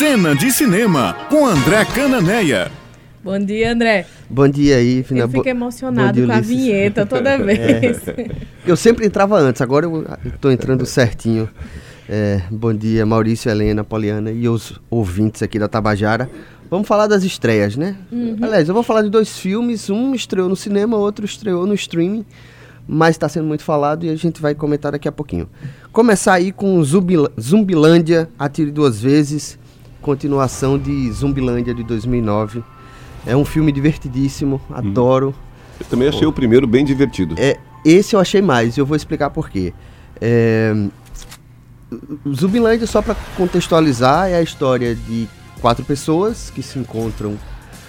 Cena de Cinema, com André Cananeia. Bom dia, André. Bom dia aí, Fina. Ele fica emocionado dia, com a vinheta toda é. vez. É. Eu sempre entrava antes, agora eu estou entrando certinho. É, bom dia, Maurício, Helena, Poliana e os ouvintes aqui da Tabajara. Vamos falar das estreias, né? Uhum. Aliás, eu vou falar de dois filmes. Um estreou no cinema, outro estreou no streaming. Mas está sendo muito falado e a gente vai comentar daqui a pouquinho. Começar aí com Zumbil Zumbilândia, Atire Duas Vezes. Continuação de Zumbilândia de 2009. É um filme divertidíssimo, uhum. adoro. Eu também achei o primeiro bem divertido. É, esse eu achei mais, e eu vou explicar por quê. É, Zumbilândia, só para contextualizar, é a história de quatro pessoas que se encontram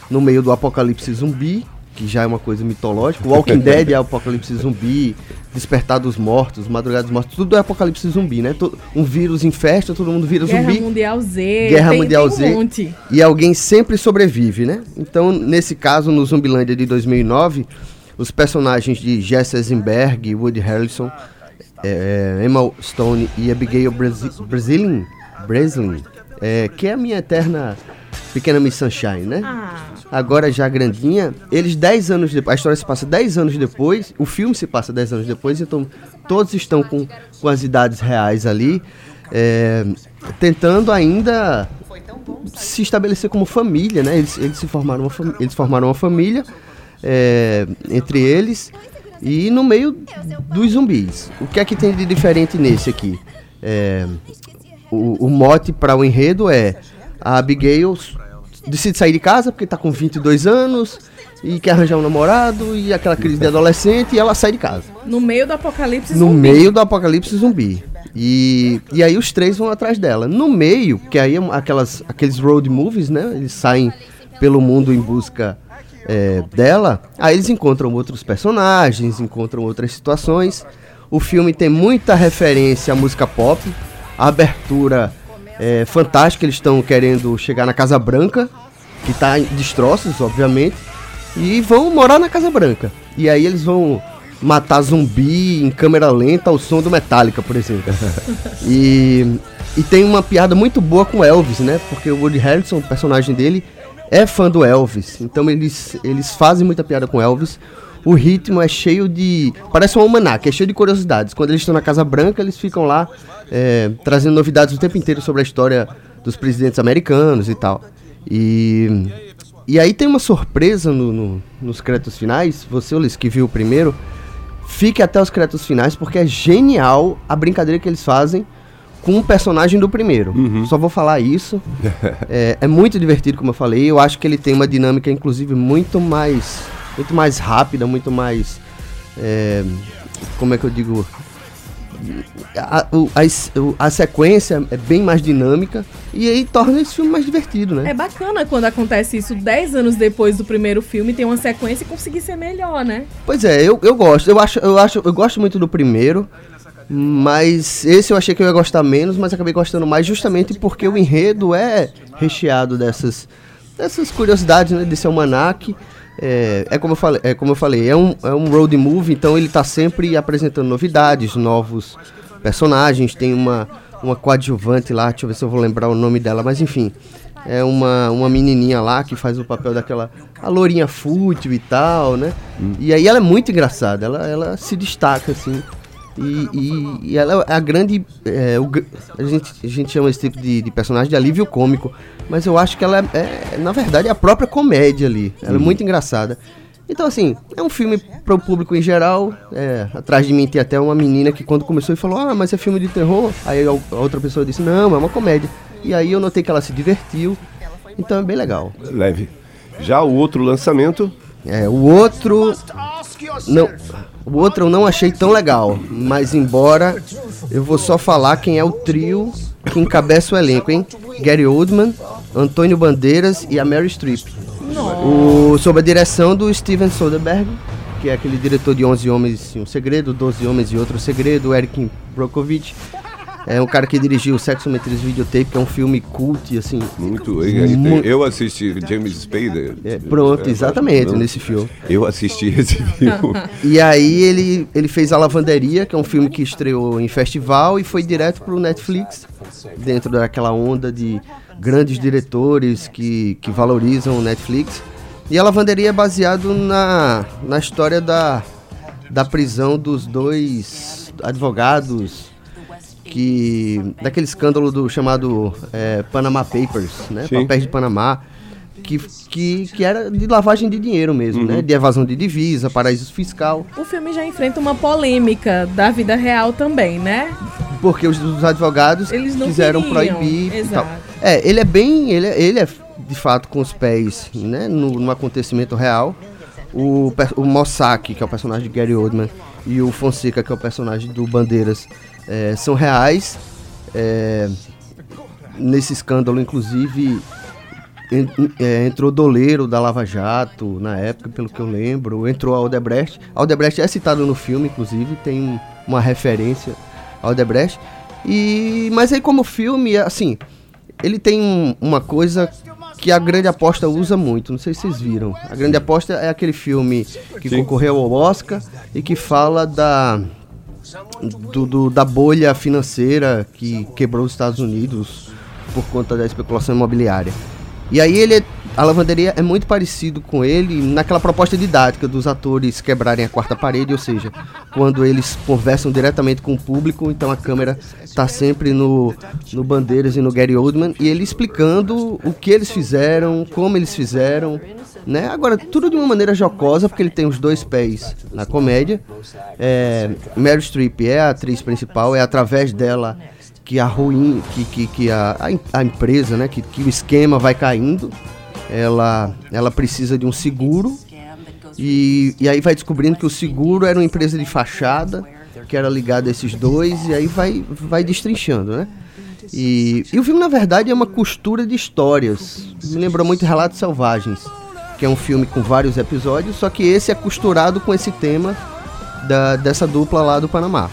no meio do apocalipse zumbi, que já é uma coisa mitológica. Walking Dead é apocalipse zumbi, Despertar dos Mortos, Madrugada dos Mortos, tudo é apocalipse zumbi, né? Um vírus infesta, todo mundo vira Guerra zumbi. Guerra Mundial Z. Guerra tem, Mundial tem um Z. Monte. E alguém sempre sobrevive, né? Então, nesse caso, no Zumbilândia de 2009, os personagens de Jesse Eisenberg, Woody Harrelson, é, Emma Stone e Abigail Breslin, Breslin é, que é a minha eterna pequena Miss Sunshine, né? Ah. Agora já grandinha, eles 10 anos depois, a história se passa 10 anos depois, o filme se passa 10 anos depois, então todos estão com, com as idades reais ali, é, tentando ainda se estabelecer como família, né? Eles, eles se formaram uma, eles formaram uma família é, entre eles e no meio dos zumbis. O que é que tem de diferente nesse aqui? É, o, o mote para o enredo é a Abigail decide sair de casa porque está com 22 anos e quer arranjar um namorado e aquela crise de adolescente e ela sai de casa. No meio do apocalipse zumbi. No meio do apocalipse zumbi. E, e aí os três vão atrás dela. No meio, que aí é aquelas, aqueles road movies, né? Eles saem pelo mundo em busca é, dela. Aí eles encontram outros personagens, encontram outras situações. O filme tem muita referência à música pop a abertura é fantástica, eles estão querendo chegar na Casa Branca, que está em destroços, obviamente, e vão morar na Casa Branca. E aí eles vão matar zumbi em câmera lenta ao som do Metallica, por exemplo. e, e tem uma piada muito boa com Elvis, né? Porque o Woody Harrelson, o personagem dele, é fã do Elvis. Então eles, eles fazem muita piada com Elvis. O ritmo é cheio de. Parece um almanac, é cheio de curiosidades. Quando eles estão na Casa Branca, eles ficam lá é, trazendo novidades o tempo inteiro sobre a história dos presidentes americanos e tal. E, e aí tem uma surpresa no, no, nos créditos finais. Você, Ulisses, que viu o primeiro, fique até os créditos finais, porque é genial a brincadeira que eles fazem com o personagem do primeiro. Uhum. Só vou falar isso. é, é, muito divertido, como eu falei. Eu acho que ele tem uma dinâmica, inclusive, muito mais, muito mais rápida, muito mais. É, como é que eu digo? a, a, a, sequência é bem mais dinâmica e aí torna esse filme mais divertido, né? É bacana quando acontece isso 10 anos depois do primeiro filme, tem uma sequência e conseguir ser melhor, né? Pois é, eu, eu gosto. Eu acho, eu acho, eu gosto muito do primeiro. Mas esse eu achei que eu ia gostar menos, mas acabei gostando mais justamente porque o enredo é recheado dessas, dessas curiosidades, né? Desse almanac. É, é, como eu falei, é como eu falei, é um, é um road movie, então ele está sempre apresentando novidades, novos personagens. Tem uma, uma coadjuvante lá, deixa eu ver se eu vou lembrar o nome dela, mas enfim. É uma, uma menininha lá que faz o papel daquela a lourinha fútil e tal, né? Hum. E aí ela é muito engraçada, ela, ela se destaca assim. E, e, e, ela é a grande. É, o, a, gente, a gente chama esse tipo de, de, personagem de alívio cômico. Mas eu acho que ela é, é na verdade, é a própria comédia ali. Ela é uhum. muito engraçada. Então, assim, é um filme para o público em geral. É, atrás de mim tem até uma menina que, quando começou, e falou: Ah, mas é filme de terror. Aí a outra pessoa disse: Não, é uma comédia. E aí eu notei que ela se divertiu. Então é bem legal. Leve. Já o outro lançamento. É, o outro. Não. O outro eu não achei tão legal, mas embora eu vou só falar quem é o trio que encabeça o elenco, hein? Gary Oldman, Antônio Bandeiras e a Mary Streep. O, sob a direção do Steven Soderbergh, que é aquele diretor de 11 Homens e um Segredo, 12 Homens e Outro Segredo, Eric Brokovich, é um cara que dirigiu Sexometries Videotape, que é um filme cult, assim. Muito. Eu, eu assisti James Spader. É, pronto, exatamente, nesse filme. Eu assisti esse filme. e aí ele, ele fez A Lavanderia, que é um filme que estreou em festival e foi direto pro Netflix, dentro daquela onda de grandes diretores que, que valorizam o Netflix. E a lavanderia é baseado na, na história da, da prisão dos dois advogados que daquele escândalo do chamado é, Panama Papers, né? Sim. Papéis de Panamá, que, que, que era de lavagem de dinheiro mesmo, Uhum. né? De evasão de divisa, paraíso fiscal, O filme já enfrenta uma polêmica da vida real também, né? porque os, os advogados Eles não quiseram queriam, proibir e tal. exato. É, ele é bem, ele é, ele é de fato com os pés, né? No, no acontecimento real. O, o Mossack, que é o personagem de Gary Oldman, e o Fonseca, que é o personagem do Bandeiras, é, são reais. É, nesse escândalo, inclusive, é, entrou Doleiro da Lava Jato na época, pelo que eu lembro. Entrou Aldebrecht. Aldebrecht é citado no filme, inclusive, tem um- uma referência ao Aldebrecht. E, mas aí, como filme, assim, ele tem um- uma coisa que a Grande Aposta usa muito. Não sei se vocês viram. A Grande Aposta é aquele filme que Sim. concorreu ao Oscar e que fala da do- do- da bolha financeira que quebrou os Estados Unidos por conta da especulação imobiliária. E aí ele é- a lavanderia é muito parecido com ele naquela proposta didática dos atores quebrarem a quarta parede, ou seja, quando eles conversam diretamente com o público, então a câmera está sempre no, no Bandeiras e no Gary Oldman e ele explicando o que eles fizeram, como eles fizeram, né? Agora tudo de uma maneira jocosa, porque ele tem os dois pés na comédia. É, Meryl Streep é a atriz principal, é através dela que a ruim, que, que, que a, a, a empresa, né, que, que o esquema vai caindo. Ela, ela precisa de um seguro e, e aí vai descobrindo que o seguro era uma empresa de fachada que era ligada a esses dois e aí vai, vai destrinchando, né? E, e o filme, na verdade, é uma costura de histórias. Me lembrou muito Relatos Selvagens, que é um filme com vários episódios, só que esse é costurado com esse tema da, dessa dupla lá do Panamá.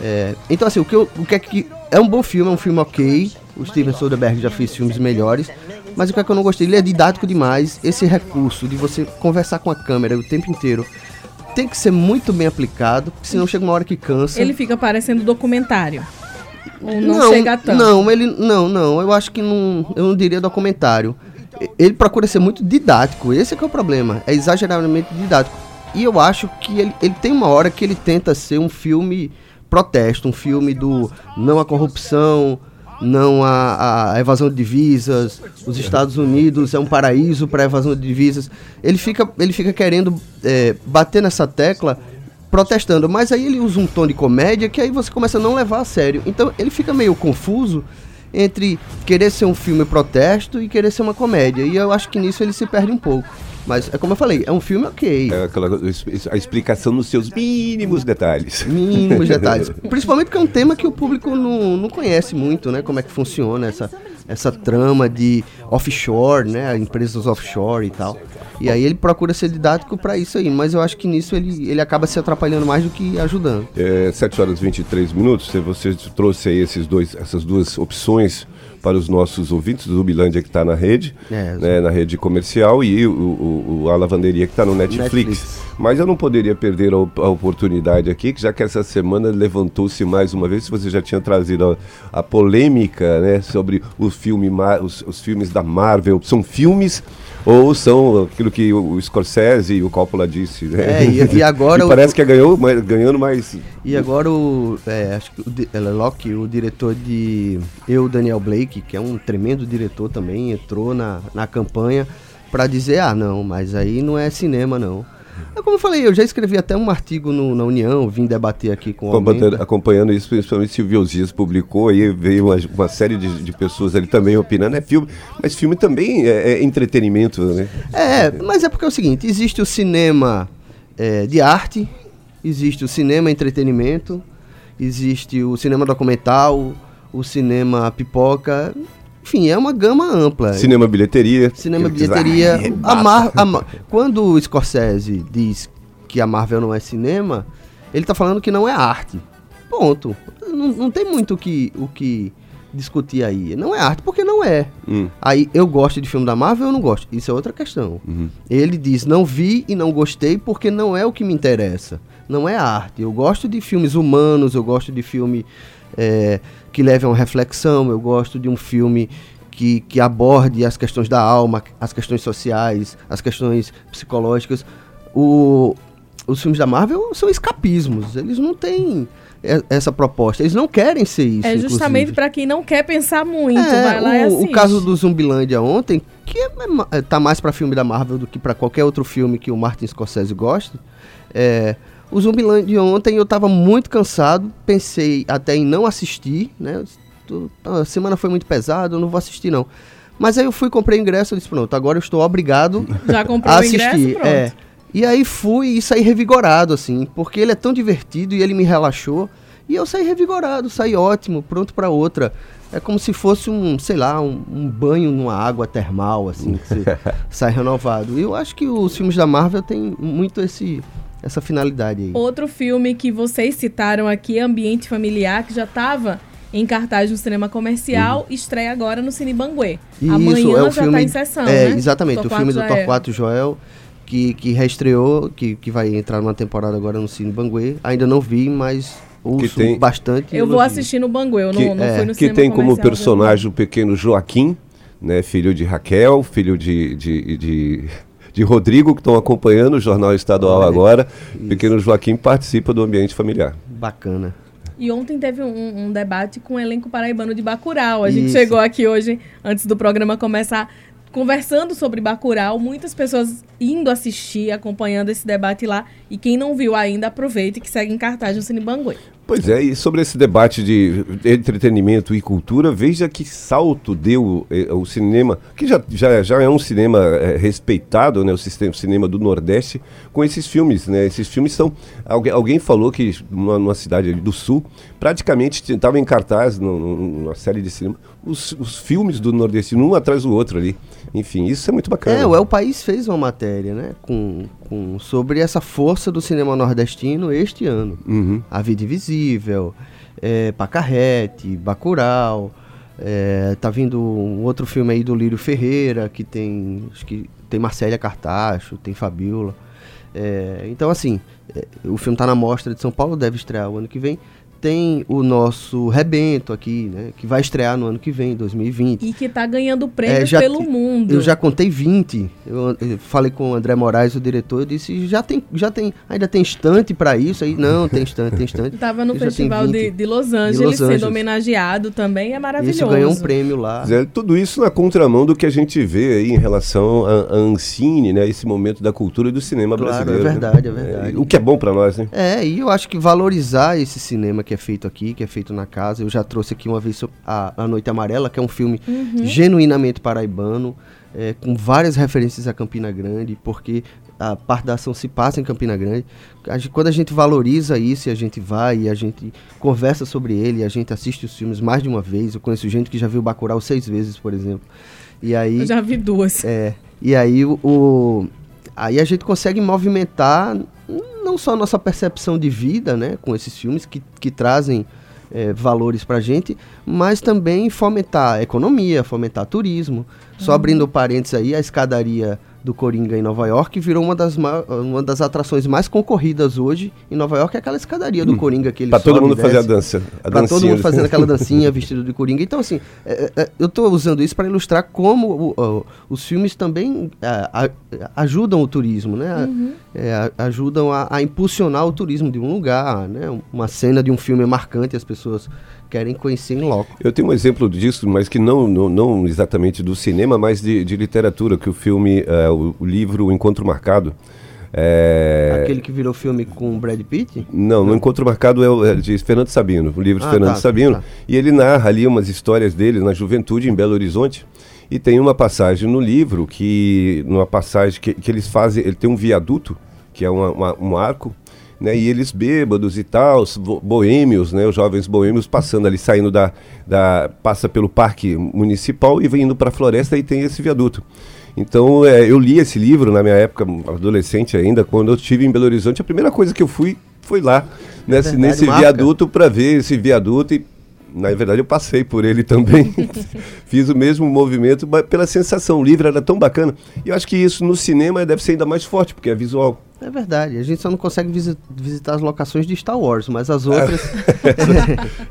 É, então, assim, o que, eu- o que é que. É um bom filme, é um filme ok. O Steven Soderbergh já fez filmes melhores. Mas o que é que eu não gostei? Ele é didático demais. Esse recurso de você conversar com a câmera o tempo inteiro tem que ser muito bem aplicado, porque senão chega uma hora que cansa. Ele fica parecendo documentário. Ou não, chega tanto. Não, ele não, não. Eu acho que não, eu não diria documentário. Ele procura ser muito didático. Esse é que é o problema. É exageradamente didático. E eu acho que ele, ele tem uma hora que ele tenta ser um filme protesto, um filme do não à corrupção, não à, à evasão de divisas. Os Estados Unidos é um paraíso para evasão de divisas. Ele fica, ele fica querendo é, bater nessa tecla protestando, mas aí ele usa um tom de comédia que aí você começa a não levar a sério. Então ele fica meio confuso entre querer ser um filme protesto e querer ser uma comédia. E eu acho que nisso ele se perde um pouco. Mas é como eu falei, é um filme ok. É aquela, a explicação nos seus mínimos detalhes. Mínimos detalhes. Principalmente porque é um tema que o público não, não conhece muito, né? Como é que funciona essa, essa trama de offshore, né? Empresas offshore e tal. E aí ele procura ser didático para isso aí. Mas eu acho que nisso ele, ele acaba se atrapalhando mais do que ajudando. É, 7 horas e 23 minutos. Você trouxe aí esses dois, essas duas opções para os nossos ouvintes do Zubilândia que está na rede, É, né, na rede comercial, e o, o- o- a lavanderia que está no Netflix. Netflix. Mas eu não poderia perder a, a oportunidade aqui, que já que essa semana levantou-se mais uma vez, se você já tinha trazido a, a polêmica né, sobre o filme, os, os filmes da Marvel. São filmes ou são aquilo que o, o Scorsese e o Coppola disse? Né? É, e- e agora E o- parece que ganhou, mas- ganhando mais E agora o. É, acho que o é, Locke, o diretor de Eu, Daniel Blake, que é um tremendo diretor também, entrou na, na campanha para dizer, ah não, mas aí não é cinema não. É como eu falei, eu já escrevi até um artigo no- na União, vim debater aqui com o Acompanhando, isso, principalmente Silvio Osias publicou, aí veio uma, uma série de, de pessoas ali também opinando, é filme, mas filme também é, é entretenimento, né? É, mas é porque é o seguinte, existe o cinema é, de arte, existe o cinema entretenimento, existe o cinema documental, o cinema pipoca, enfim, é uma gama ampla. Cinema bilheteria. Cinema, diz, bilheteria. "Ai, a basta." Mar, a Ma- quando o Scorsese diz que a Marvel não é cinema, ele tá falando que não é arte. Ponto. Não, não tem muito o que, o que discutir aí. Não é arte, porque não é. Hum. Aí eu gosto de filme da Marvel ou não gosto? Isso é outra questão. Uhum. Ele diz: não vi e não gostei porque não é o que me interessa. Não é arte. Eu gosto de filmes humanos, eu gosto de filme é, que leve a uma reflexão, eu gosto de um filme que, que aborde as questões da alma, as questões sociais, as questões psicológicas. O, os filmes da Marvel são escapismos, eles não têm e- essa proposta, eles não querem ser isso. É justamente para quem não quer pensar muito, É, vai lá e o, assiste. o caso do Zumbilândia ontem, que é, é, tá mais pra filme da Marvel do que pra qualquer outro filme que o Martin Scorsese gosta. É, o Zumbilândia ontem eu tava muito cansado, pensei até em não assistir, né? Tô- A semana foi muito pesada, eu não vou assistir não. Mas aí eu fui, comprei ingresso e disse, pronto, agora eu estou obrigado Já comprou a o ingresso, assistir. pronto. É. E aí fui e saí revigorado, assim, porque ele é tão divertido e ele me relaxou. E eu saí revigorado, saí ótimo, pronto pra outra. É como se fosse um, sei lá, um, um banho numa água termal, assim, que você sai renovado. E eu acho que os filmes da Marvel têm muito esse, essa finalidade aí. Outro filme que vocês citaram aqui, Ambiente Familiar, que já estava em cartaz no cinema comercial, estreia agora no Cine Banguê. Uhum. Isso, Amanhã é o já filme, está em sessão, é, né? Exatamente, o filme do já é. Torquato Joel, que, que reestreou, que, que vai entrar numa temporada agora no Cine Banguê. Ainda não vi, mas ouço tem- bastante. Eu vou elogio. assistir no Banguê, eu que, não, não é, fui no que cinema tem como personagem o pequeno Joaquim, né, filho de Raquel, filho de, de, de, de Rodrigo, que estão acompanhando o Jornal Estadual Olha, agora. O pequeno Joaquim participa do ambiente familiar. Bacana. E ontem teve um, um debate com o elenco paraibano de Bacurau. A gente Isso. chegou aqui hoje, antes do programa começar, conversando sobre Bacurau. Muitas pessoas indo assistir, acompanhando esse debate lá. E quem não viu ainda, aproveite que segue em cartaz no Cine Banguê. Pois é, e sobre esse debate de entretenimento e cultura, veja que salto deu eh, o cinema, que já, já, já é um cinema eh, respeitado, né, o, sistema, cinema do Nordeste, com esses filmes. Né, esses filmes são. Alguém, alguém falou que numa, numa cidade do Sul, praticamente estava em cartaz, numa série de cinema, os, os filmes do Nordeste, um atrás do outro ali. Enfim, isso é muito bacana. É, o El País fez uma matéria, né, com, com, sobre essa força do cinema nordestino este ano. Uhum. A Vida Invisível, é, Pacarrete, Bacurau, é, tá vindo um outro filme aí do Lírio Ferreira, que tem, acho que tem Marcélia Cartacho, tem Fabiola. É, então, assim, é, o filme tá na Mostra de São Paulo, deve estrear o ano que vem. Tem o nosso Rebento aqui, né, que vai estrear no ano que vem, 2020. E que tá ganhando prêmios É, já pelo mundo. Eu já contei 20. Eu, eu falei com o André Moraes, o diretor, eu disse, já tem, já tem, ainda tem estante para isso aí? Não, tem estante, tem estante. Tava no festival de, 20. de Los Angeles, Los sendo Angeles. homenageado também, é maravilhoso. Isso ganhou um prêmio lá. Pois é, tudo isso na contramão do que a gente vê aí em relação à à Ancine, né? Esse momento da cultura e do cinema Claro, é brasileiro. né? verdade, é verdade. o que é bom para nós, né? É, e eu acho que valorizar esse cinema que é feito aqui, que é feito na casa. Eu já trouxe aqui uma vez a, a Noite Amarela, que é um filme genuinamente paraibano, é, com várias referências a Campina Grande, porque a parte da ação se passa em Campina Grande. A gente- quando a gente valoriza isso e a gente vai e a gente conversa sobre ele, a gente assiste os filmes mais de uma vez. Eu conheço gente que já viu Bacurau seis vezes, por exemplo. E aí... Eu já vi duas. É, e aí o, o- aí a gente consegue movimentar não só a nossa percepção de vida, né, com esses filmes que, que trazem é, valores pra gente, mas também fomentar a economia, fomentar turismo. Só abrindo parênteses aí, a escadaria do Coringa em Nova York virou uma das, ma- uma das atrações mais concorridas hoje em Nova York, é aquela escadaria do Coringa que ele Para todo mundo fazer a dança. A pra todo mundo do- fazendo aquela dancinha vestido de coringa. Então, assim, é, é, eu estou usando isso para ilustrar como o- o- os filmes também é, a- ajudam o turismo, né? Uhum. É, ajudam a, a impulsionar o turismo de um lugar, né? Uma cena de um filme é marcante, as pessoas querem conhecer em loco. Eu tenho um exemplo disso, mas que não, não, não exatamente do cinema, mas de, de literatura, que o filme, eh, o, o livro O Encontro Marcado. é, Aquele que virou filme com o Brad Pitt? Não, no Encontro Marcado é, o- é de Fernando Sabino, o livro de Ah, Fernando tá, Sabino. tá. E ele narra ali umas histórias dele na juventude em Belo Horizonte. E tem uma passagem no livro que, numa passagem que, que eles fazem, ele tem um viaduto, que é uma- uma- um arco, né? E eles bêbados e tal, boêmios, né? Os jovens boêmios passando ali, saindo da, da passa pelo parque municipal e vem indo para a floresta e tem esse viaduto. Então, é, eu li esse livro na minha época, adolescente ainda, quando eu estive em Belo Horizonte. A primeira coisa que eu fui foi lá, nesse, verdade, nesse viaduto, para ver esse viaduto. E Na verdade, eu passei por ele também. Fiz o mesmo movimento, mas pela sensação livre, era tão bacana. E eu acho que isso no cinema deve ser ainda mais forte, porque é visual. É verdade, a gente só não consegue visi- visitar as locações de Star Wars, mas as outras.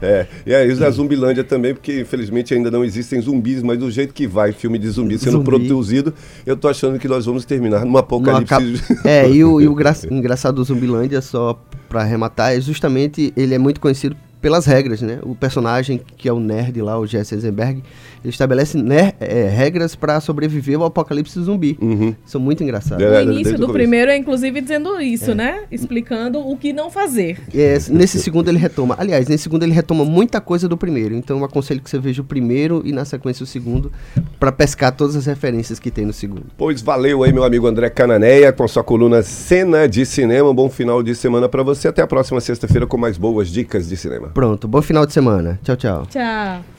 É, e aí da Zumbilândia também, porque infelizmente ainda não existem zumbis, mas do jeito que vai filme de zumbi sendo Zumbi. produzido, eu tô achando que nós vamos terminar num no apocalipse. acab- É, e o, e o gra- engraçado do Zumbilândia, só pra arrematar, é justamente ele é muito conhecido pelas regras, né? O personagem que é o nerd lá, o Jesse Eisenberg, ele estabelece é, regras pra sobreviver ao apocalipse zumbi. Uhum. São muito engraçados. É, O desde início do primeiro é inclusive dizendo isso, né? Explicando o que não fazer. É, nesse segundo ele retoma. Aliás, nesse segundo ele retoma muita coisa do primeiro. Então eu aconselho que você veja o primeiro e na sequência o segundo pra pescar todas as referências que tem no segundo. Pois valeu aí, meu amigo André Cananeia, com sua coluna Cena de Cinema. Um bom final de semana pra você. Até a próxima sexta-feira com mais boas dicas de cinema. Pronto, bom final de semana. Tchau, tchau. Tchau.